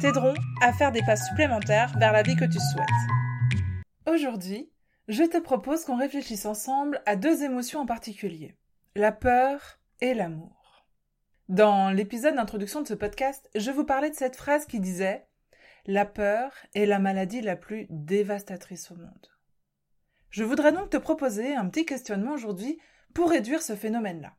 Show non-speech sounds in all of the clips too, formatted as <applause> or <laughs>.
t'aideront à faire des pas supplémentaires vers la vie que tu souhaites. Aujourd'hui, je te propose qu'on réfléchisse ensemble à deux émotions en particulier, la peur et l'amour. Dans l'épisode d'introduction de ce podcast, je vous parlais de cette phrase qui disait La peur est la maladie la plus dévastatrice au monde. Je voudrais donc te proposer un petit questionnement aujourd'hui pour réduire ce phénomène-là.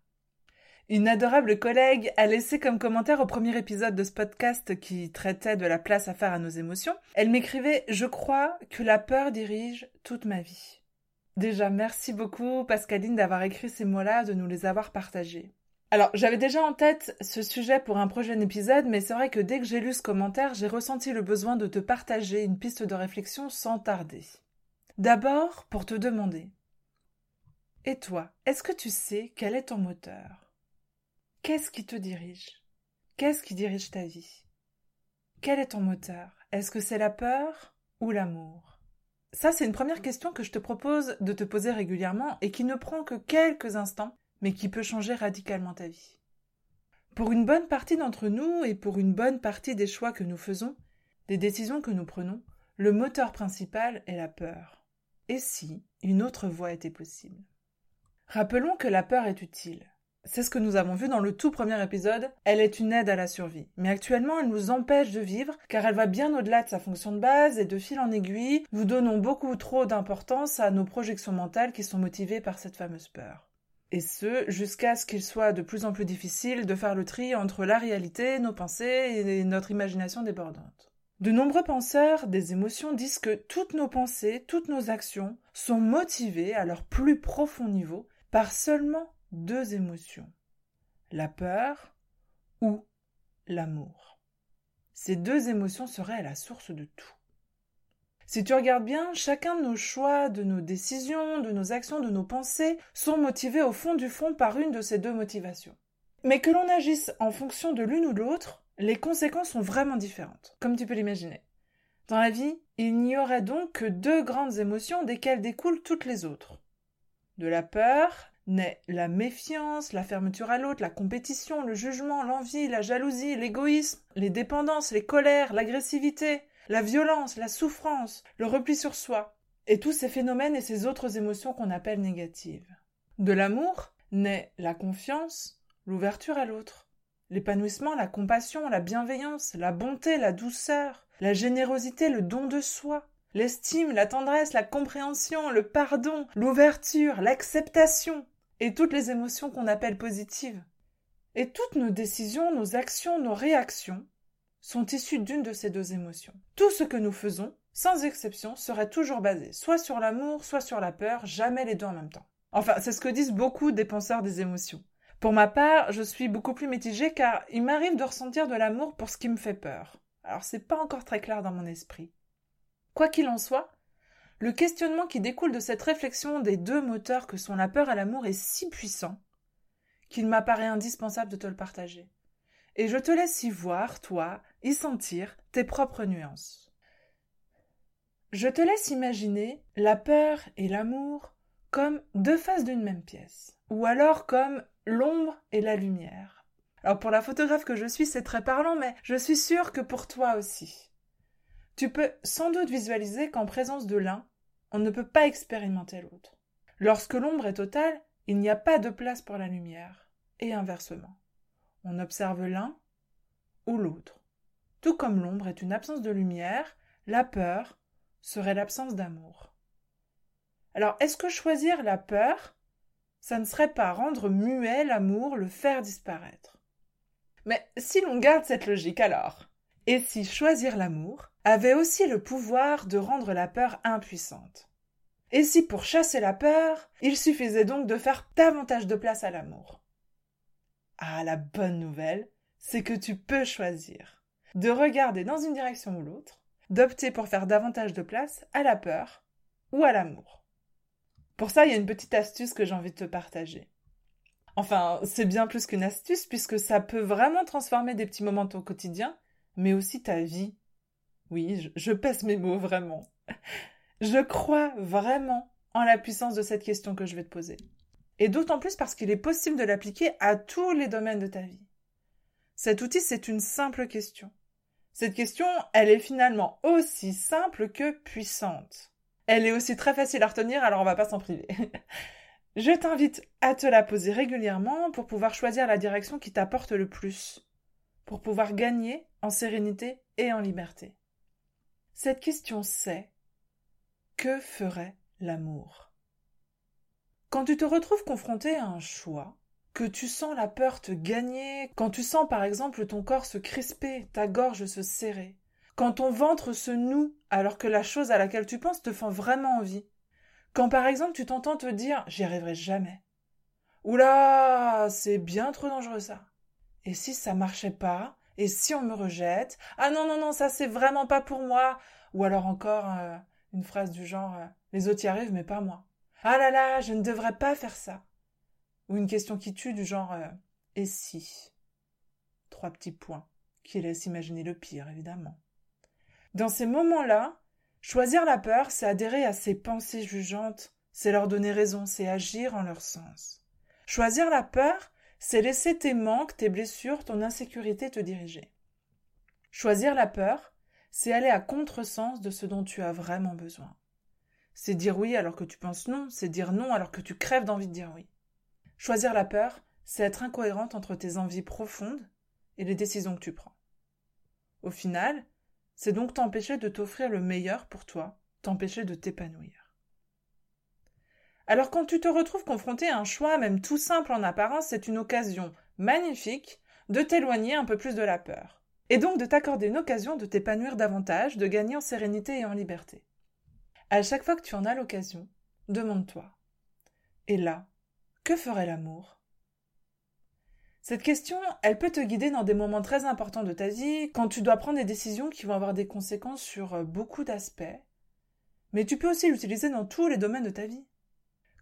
Une adorable collègue a laissé comme commentaire au premier épisode de ce podcast qui traitait de la place à faire à nos émotions, elle m'écrivait Je crois que la peur dirige toute ma vie. Déjà, merci beaucoup Pascaline d'avoir écrit ces mots-là, de nous les avoir partagés. Alors, j'avais déjà en tête ce sujet pour un prochain épisode, mais c'est vrai que dès que j'ai lu ce commentaire, j'ai ressenti le besoin de te partager une piste de réflexion sans tarder. D'abord, pour te demander. Et toi, est-ce que tu sais quel est ton moteur? Qu'est-ce qui te dirige? Qu'est-ce qui dirige ta vie? Quel est ton moteur? Est-ce que c'est la peur ou l'amour? Ça, c'est une première question que je te propose de te poser régulièrement et qui ne prend que quelques instants mais qui peut changer radicalement ta vie. Pour une bonne partie d'entre nous et pour une bonne partie des choix que nous faisons, des décisions que nous prenons, le moteur principal est la peur. Et si une autre voie était possible? Rappelons que la peur est utile. C'est ce que nous avons vu dans le tout premier épisode, elle est une aide à la survie. Mais actuellement, elle nous empêche de vivre car elle va bien au-delà de sa fonction de base et de fil en aiguille, nous donnons beaucoup trop d'importance à nos projections mentales qui sont motivées par cette fameuse peur et ce, jusqu'à ce qu'il soit de plus en plus difficile de faire le tri entre la réalité, nos pensées et notre imagination débordante. De nombreux penseurs des émotions disent que toutes nos pensées, toutes nos actions sont motivées à leur plus profond niveau par seulement deux émotions, la peur ou l'amour. Ces deux émotions seraient à la source de tout. Si tu regardes bien, chacun de nos choix, de nos décisions, de nos actions, de nos pensées sont motivés au fond du fond par une de ces deux motivations. Mais que l'on agisse en fonction de l'une ou l'autre, les conséquences sont vraiment différentes, comme tu peux l'imaginer. Dans la vie, il n'y aurait donc que deux grandes émotions desquelles découlent toutes les autres. De la peur naît la méfiance, la fermeture à l'autre, la compétition, le jugement, l'envie, la jalousie, l'égoïsme, les dépendances, les colères, l'agressivité, la violence, la souffrance, le repli sur soi, et tous ces phénomènes et ces autres émotions qu'on appelle négatives. De l'amour naît la confiance, l'ouverture à l'autre, l'épanouissement, la compassion, la bienveillance, la bonté, la douceur, la générosité, le don de soi, l'estime, la tendresse, la compréhension, le pardon, l'ouverture, l'acceptation, et toutes les émotions qu'on appelle positives. Et toutes nos décisions, nos actions, nos réactions sont issus d'une de ces deux émotions. Tout ce que nous faisons, sans exception, serait toujours basé soit sur l'amour, soit sur la peur, jamais les deux en même temps. Enfin, c'est ce que disent beaucoup des penseurs des émotions. Pour ma part, je suis beaucoup plus mitigée car il m'arrive de ressentir de l'amour pour ce qui me fait peur. Alors c'est pas encore très clair dans mon esprit. Quoi qu'il en soit, le questionnement qui découle de cette réflexion des deux moteurs que sont la peur et l'amour est si puissant qu'il m'apparaît indispensable de te le partager et je te laisse y voir, toi, y sentir tes propres nuances. Je te laisse imaginer la peur et l'amour comme deux faces d'une même pièce, ou alors comme l'ombre et la lumière. Alors pour la photographe que je suis, c'est très parlant, mais je suis sûre que pour toi aussi. Tu peux sans doute visualiser qu'en présence de l'un, on ne peut pas expérimenter l'autre. Lorsque l'ombre est totale, il n'y a pas de place pour la lumière, et inversement on observe l'un ou l'autre. Tout comme l'ombre est une absence de lumière, la peur serait l'absence d'amour. Alors, est-ce que choisir la peur, ça ne serait pas rendre muet l'amour, le faire disparaître? Mais si l'on garde cette logique alors, et si choisir l'amour avait aussi le pouvoir de rendre la peur impuissante Et si pour chasser la peur, il suffisait donc de faire davantage de place à l'amour ah, la bonne nouvelle, c'est que tu peux choisir. de regarder dans une direction ou l'autre, d'opter pour faire davantage de place à la peur ou à l'amour. Pour ça, il y a une petite astuce que j'ai envie de te partager. Enfin, c'est bien plus qu'une astuce puisque ça peut vraiment transformer des petits moments de ton quotidien, mais aussi ta vie. Oui, je, pèse mes mots vraiment. <laughs> Je crois vraiment en la puissance de cette question que je vais te poser. Et d'autant plus parce qu'il est possible de l'appliquer à tous les domaines de ta vie. Cet outil, c'est une simple question. Cette question, elle est finalement aussi simple que puissante. Elle est aussi très facile à retenir, alors on va pas s'en priver. <laughs> Je t'invite à te la poser régulièrement pour pouvoir choisir la direction qui t'apporte le plus, pour pouvoir gagner en sérénité et en liberté. Cette question c'est que ferait l'amour? Quand tu te retrouves confronté à un choix, que tu sens la peur te gagner, quand tu sens par exemple ton corps se crisper, ta gorge se serrer, quand ton ventre se noue alors que la chose à laquelle tu penses te fait vraiment envie, quand par exemple tu t'entends te dire j'y arriverai jamais. Oula, c'est bien trop dangereux ça. Et si ça marchait pas Et si on me rejette Ah non, non, non, ça c'est vraiment pas pour moi. Ou alors encore euh, une phrase du genre euh, Les autres y arrivent mais pas moi. Ah là là, je ne devrais pas faire ça. Ou une question qui tue du genre euh, Et si? Trois petits points qui laissent imaginer le pire, évidemment. Dans ces moments-là, Choisir la peur, c'est adhérer à ses pensées jugeantes, c'est leur donner raison, c'est agir en leur sens. Choisir la peur, c'est laisser tes manques, tes blessures, ton insécurité te diriger. Choisir la peur, c'est aller à contresens de ce dont tu as vraiment besoin. C'est dire oui alors que tu penses non, c'est dire non alors que tu crèves d'envie de dire oui. Choisir la peur, c'est être incohérente entre tes envies profondes et les décisions que tu prends. Au final, c'est donc t'empêcher de t'offrir le meilleur pour toi, t'empêcher de t'épanouir. Alors quand tu te retrouves confronté à un choix, même tout simple en apparence, c'est une occasion magnifique de t'éloigner un peu plus de la peur. Et donc de t'accorder une occasion de t'épanouir davantage, de gagner en sérénité et en liberté. À chaque fois que tu en as l'occasion, demande-toi. Et là, que ferait l'amour? Cette question, elle peut te guider dans des moments très importants de ta vie, quand tu dois prendre des décisions qui vont avoir des conséquences sur beaucoup d'aspects. Mais tu peux aussi l'utiliser dans tous les domaines de ta vie.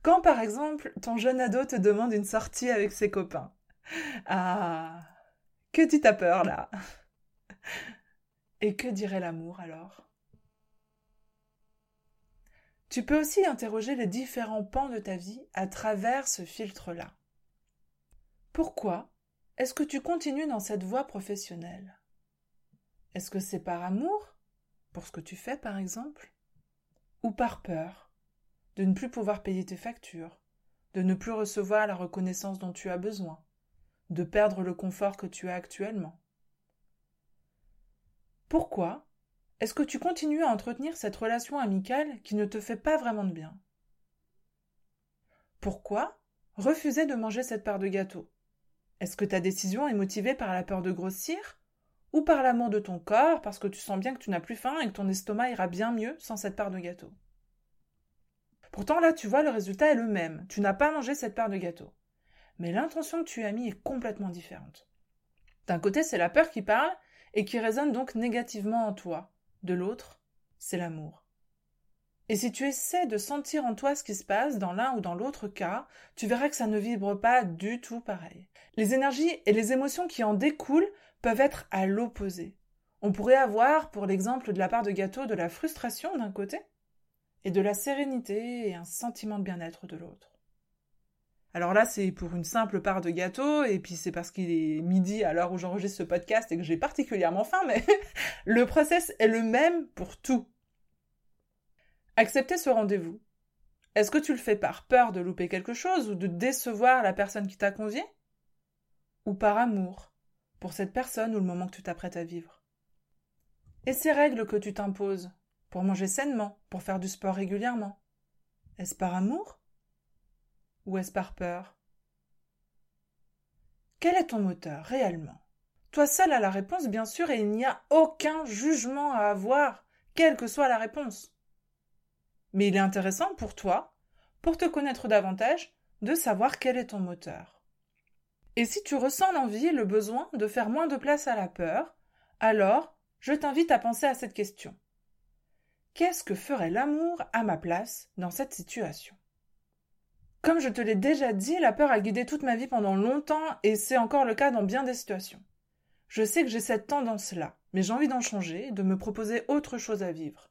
Quand par exemple ton jeune ado te demande une sortie avec ses copains. Ah, que tu t'as peur là? Et que dirait l'amour alors? Tu peux aussi interroger les différents pans de ta vie à travers ce filtre-là. Pourquoi est-ce que tu continues dans cette voie professionnelle? Est-ce que c'est par amour? Pour ce que tu fais, par exemple? Ou par peur? De ne plus pouvoir payer tes factures, de ne plus recevoir la reconnaissance dont tu as besoin, de perdre le confort que tu as actuellement. Pourquoi est-ce que tu continues à entretenir cette relation amicale qui ne te fait pas vraiment de bien? Pourquoi refuser de manger cette part de gâteau? Est-ce que ta décision est motivée par la peur de grossir ou par l'amour de ton corps parce que tu sens bien que tu n'as plus faim et que ton estomac ira bien mieux sans cette part de gâteau? Pourtant là, tu vois, le résultat est le même. Tu n'as pas mangé cette part de gâteau. Mais l'intention que tu as mis est complètement différente. D'un côté, c'est la peur qui parle et qui résonne donc négativement en toi. De l'autre, c'est l'amour. Et si tu essaies de sentir en toi ce qui se passe dans l'un ou dans l'autre cas, tu verras que ça ne vibre pas du tout pareil. Les énergies et les émotions qui en découlent peuvent être à l'opposé. On pourrait avoir, pour l'exemple de la part de gâteau, de la frustration d'un côté, et de la sérénité et un sentiment de bien-être de l'autre. Alors là, c'est pour une simple part de gâteau, et puis c'est parce qu'il est midi à l'heure où j'enregistre ce podcast et que j'ai particulièrement faim, mais <laughs> le process est le même pour tout. Accepter ce rendez-vous. Est-ce que tu le fais par peur de louper quelque chose ou de décevoir la personne qui t'a convié? Ou par amour pour cette personne ou le moment que tu t'apprêtes à vivre? Et ces règles que tu t'imposes pour manger sainement, pour faire du sport régulièrement Est-ce par amour Ou est-ce par peur? Quel est ton moteur réellement? Toi seul as la réponse bien sûr et il n'y a aucun jugement à avoir, quelle que soit la réponse. Mais il est intéressant pour toi, pour te connaître davantage, de savoir quel est ton moteur. Et si tu ressens l'envie et le besoin de faire moins de place à la peur, Alors, je t'invite à penser à cette question. Qu'est-ce que ferait l'amour à ma place dans cette situation? Comme je te l'ai déjà dit, la peur a guidé toute ma vie pendant longtemps et c'est encore le cas dans bien des situations. Je sais que j'ai cette tendance-là, mais j'ai envie d'en changer, de me proposer autre chose à vivre.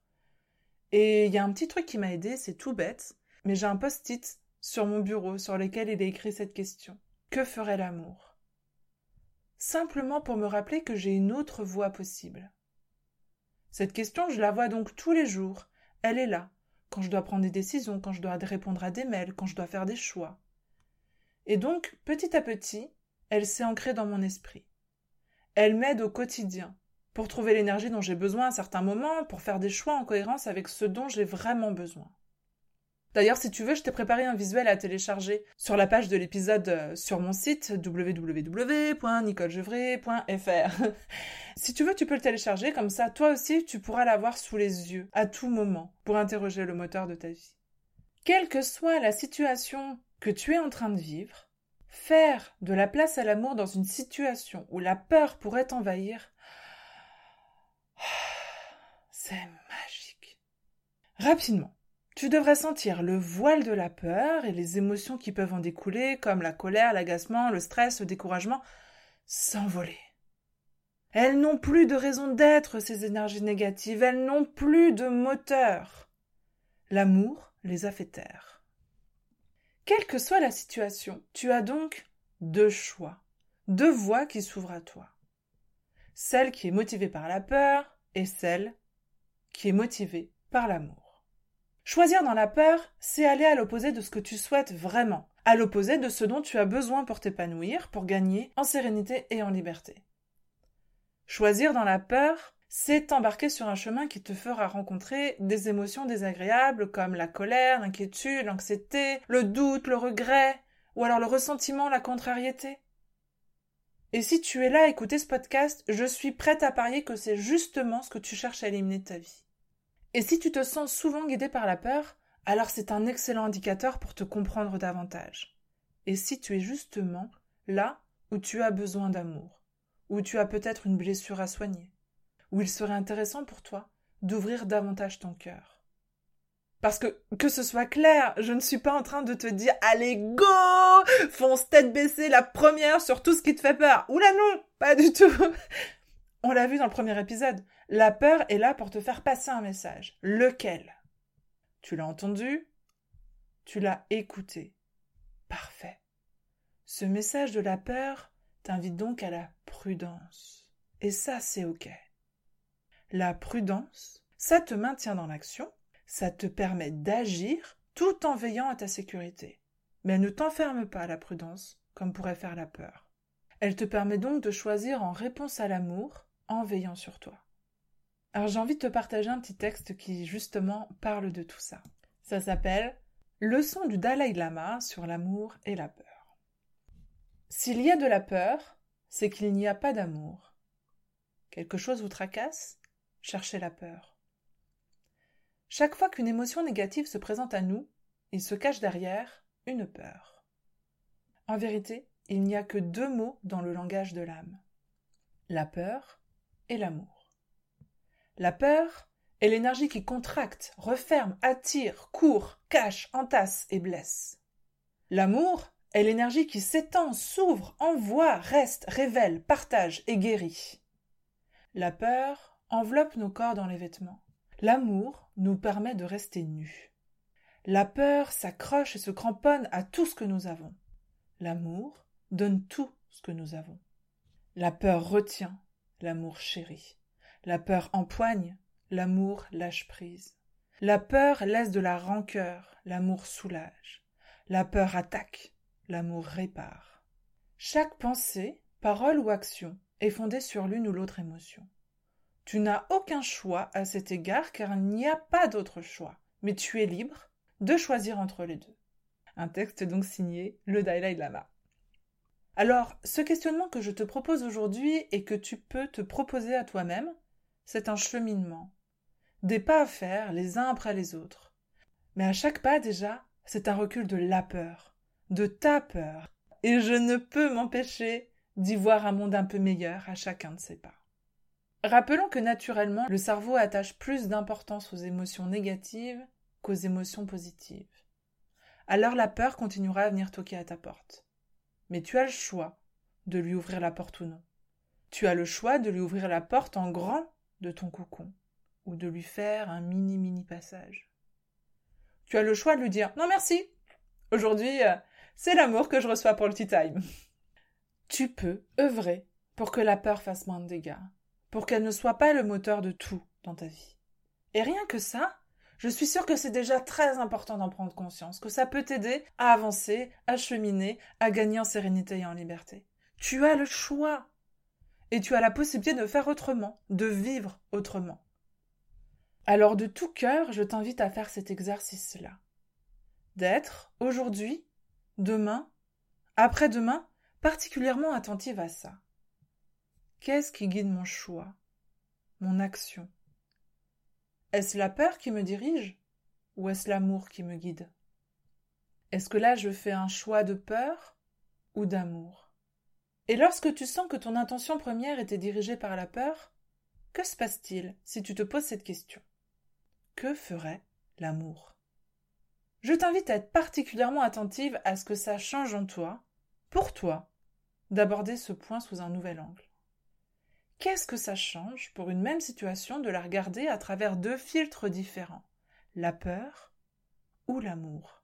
Et il y a un petit truc qui m'a aidé, c'est tout bête, mais j'ai un post-it sur mon bureau sur lequel il est écrit cette question. Que ferait l'amour? Simplement pour me rappeler que j'ai une autre voie possible. Cette question, je la vois donc tous les jours. Elle est là, quand je dois prendre des décisions, quand je dois répondre à des mails, quand je dois faire des choix. Et donc, petit à petit, elle s'est ancrée dans mon esprit. Elle m'aide au quotidien, pour trouver l'énergie dont j'ai besoin à certains moments, pour faire des choix en cohérence avec ce dont j'ai vraiment besoin. D'ailleurs, si tu veux, je t'ai préparé un visuel à télécharger sur la page de l'épisode euh, sur mon site www.nicolejevray.fr. <laughs> si tu veux, tu peux le télécharger, comme ça, toi aussi, tu pourras l'avoir sous les yeux, à tout moment, pour interroger le moteur de ta vie. Quelle que soit la situation que tu es en train de vivre, faire de la place à l'amour dans une situation où la peur pourrait t'envahir, <sighs> c'est magique. Rapidement, tu devrais sentir le voile de la peur et les émotions qui peuvent en découler, comme la colère, l'agacement, le stress, le découragement, s'envoler. Elles n'ont plus de raison d'être, ces énergies négatives, elles n'ont plus de moteur. L'amour les a fait taire. Quelle que soit la situation, tu as donc deux choix, deux voies qui s'ouvrent à toi. Celle qui est motivée par la peur et celle qui est motivée par l'amour. Choisir dans la peur, c'est aller à l'opposé de ce que tu souhaites vraiment, à l'opposé de ce dont tu as besoin pour t'épanouir, pour gagner en sérénité et en liberté. Choisir dans la peur, c'est t'embarquer sur un chemin qui te fera rencontrer des émotions désagréables comme la colère, l'inquiétude, l'anxiété, le doute, le regret, ou alors le ressentiment, la contrariété. Et si tu es là à écouter ce podcast, je suis prête à parier que c'est justement ce que tu cherches à éliminer de ta vie. Et si tu te sens souvent guidé par la peur, alors c'est un excellent indicateur pour te comprendre davantage. Et si tu es justement là où tu as besoin d'amour, où tu as peut-être une blessure à soigner, où il serait intéressant pour toi d'ouvrir davantage ton cœur. Parce que, que ce soit clair, je ne suis pas en train de te dire allez go Fonce tête baissée la première sur tout ce qui te fait peur. Oula non Pas du tout On l'a vu dans le premier épisode. La peur est là pour te faire passer un message. Lequel? Tu l'as entendu? Tu l'as écouté. Parfait. Ce message de la peur t'invite donc à la prudence. Et ça, c'est OK. La prudence, ça te maintient dans l'action, ça te permet d'agir tout en veillant à ta sécurité. Mais ne t'enferme pas la prudence, comme pourrait faire la peur. Elle te permet donc de choisir en réponse à l'amour, en veillant sur toi. Alors j'ai envie de te partager un petit texte qui justement parle de tout ça. Ça s'appelle Leçon du Dalai Lama sur l'amour et la peur. S'il y a de la peur, c'est qu'il n'y a pas d'amour. Quelque chose vous tracasse Cherchez la peur. Chaque fois qu'une émotion négative se présente à nous, il se cache derrière une peur. En vérité, il n'y a que deux mots dans le langage de l'âme. La peur l'amour. La peur est l'énergie qui contracte, referme, attire, court, cache, entasse et blesse. L'amour est l'énergie qui s'étend, s'ouvre, envoie, reste, révèle, partage et guérit. La peur enveloppe nos corps dans les vêtements. L'amour nous permet de rester nus. La peur s'accroche et se cramponne à tout ce que nous avons. L'amour donne tout ce que nous avons. La peur retient, l'amour chérit. La peur empoigne, l'amour lâche prise. La peur laisse de la rancœur, l'amour soulage. La peur attaque, l'amour répare. Chaque pensée, parole ou action est fondée sur l'une ou l'autre émotion. Tu n'as aucun choix à cet égard car il n'y a pas d'autre choix, mais tu es libre de choisir entre les deux. Un texte donc signé le Dalai Lama. Alors, ce questionnement que je te propose aujourd'hui et que tu peux te proposer à toi-même, c'est un cheminement. Des pas à faire les uns après les autres. Mais à chaque pas déjà, c'est un recul de la peur, de ta peur. Et je ne peux m'empêcher d'y voir un monde un peu meilleur à chacun de ces pas. Rappelons que naturellement, le cerveau attache plus d'importance aux émotions négatives qu'aux émotions positives. Alors la peur continuera à venir toquer à ta porte. Mais tu as le choix de lui ouvrir la porte ou non. Tu as le choix de lui ouvrir la porte en grand de ton cocon ou de lui faire un mini mini passage. Tu as le choix de lui dire non merci. Aujourd'hui, euh, c'est l'amour que je reçois pour le tea time. <laughs> tu peux œuvrer pour que la peur fasse moins de dégâts, pour qu'elle ne soit pas le moteur de tout dans ta vie. Et rien que ça, je suis sûre que c'est déjà très important d'en prendre conscience, que ça peut t'aider à avancer, à cheminer, à gagner en sérénité et en liberté. Tu as le choix. Et tu as la possibilité de faire autrement, de vivre autrement. Alors de tout cœur, je t'invite à faire cet exercice-là. D'être, aujourd'hui, demain, après-demain, particulièrement attentive à ça. Qu'est-ce qui guide mon choix, mon action? Est-ce la peur qui me dirige ou est-ce l'amour qui me guide? Est-ce que là je fais un choix de peur ou d'amour? Et lorsque tu sens que ton intention première était dirigée par la peur, que se passe-t-il si tu te poses cette question? Que ferait l'amour? Je t'invite à être particulièrement attentive à ce que ça change en toi, pour toi, d'aborder ce point sous un nouvel angle. Qu'est-ce que ça change pour une même situation de la regarder à travers deux filtres différents, la peur ou l'amour?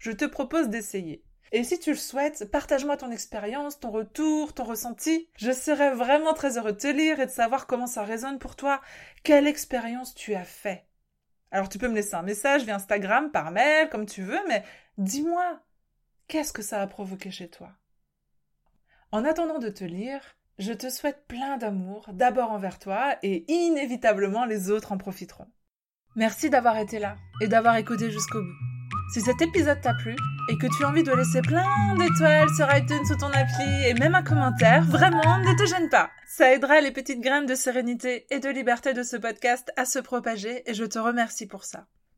Je te propose d'essayer. Et si tu le souhaites, partage-moi ton expérience, ton retour, ton ressenti. Je serais vraiment très heureux de te lire et de savoir comment ça résonne pour toi. Quelle expérience tu as fait? Alors tu peux me laisser un message via Instagram, par mail, comme tu veux, mais dis-moi, qu'est-ce que ça a provoqué chez toi? En attendant de te lire, je te souhaite plein d'amour, d'abord envers toi, et inévitablement les autres en profiteront. Merci d'avoir été là et d'avoir écouté jusqu'au bout. Si cet épisode t'a plu et que tu as envie de laisser plein d'étoiles sur iTunes sous ton appli et même un commentaire, vraiment, ne te gêne pas. Ça aidera les petites graines de sérénité et de liberté de ce podcast à se propager et je te remercie pour ça.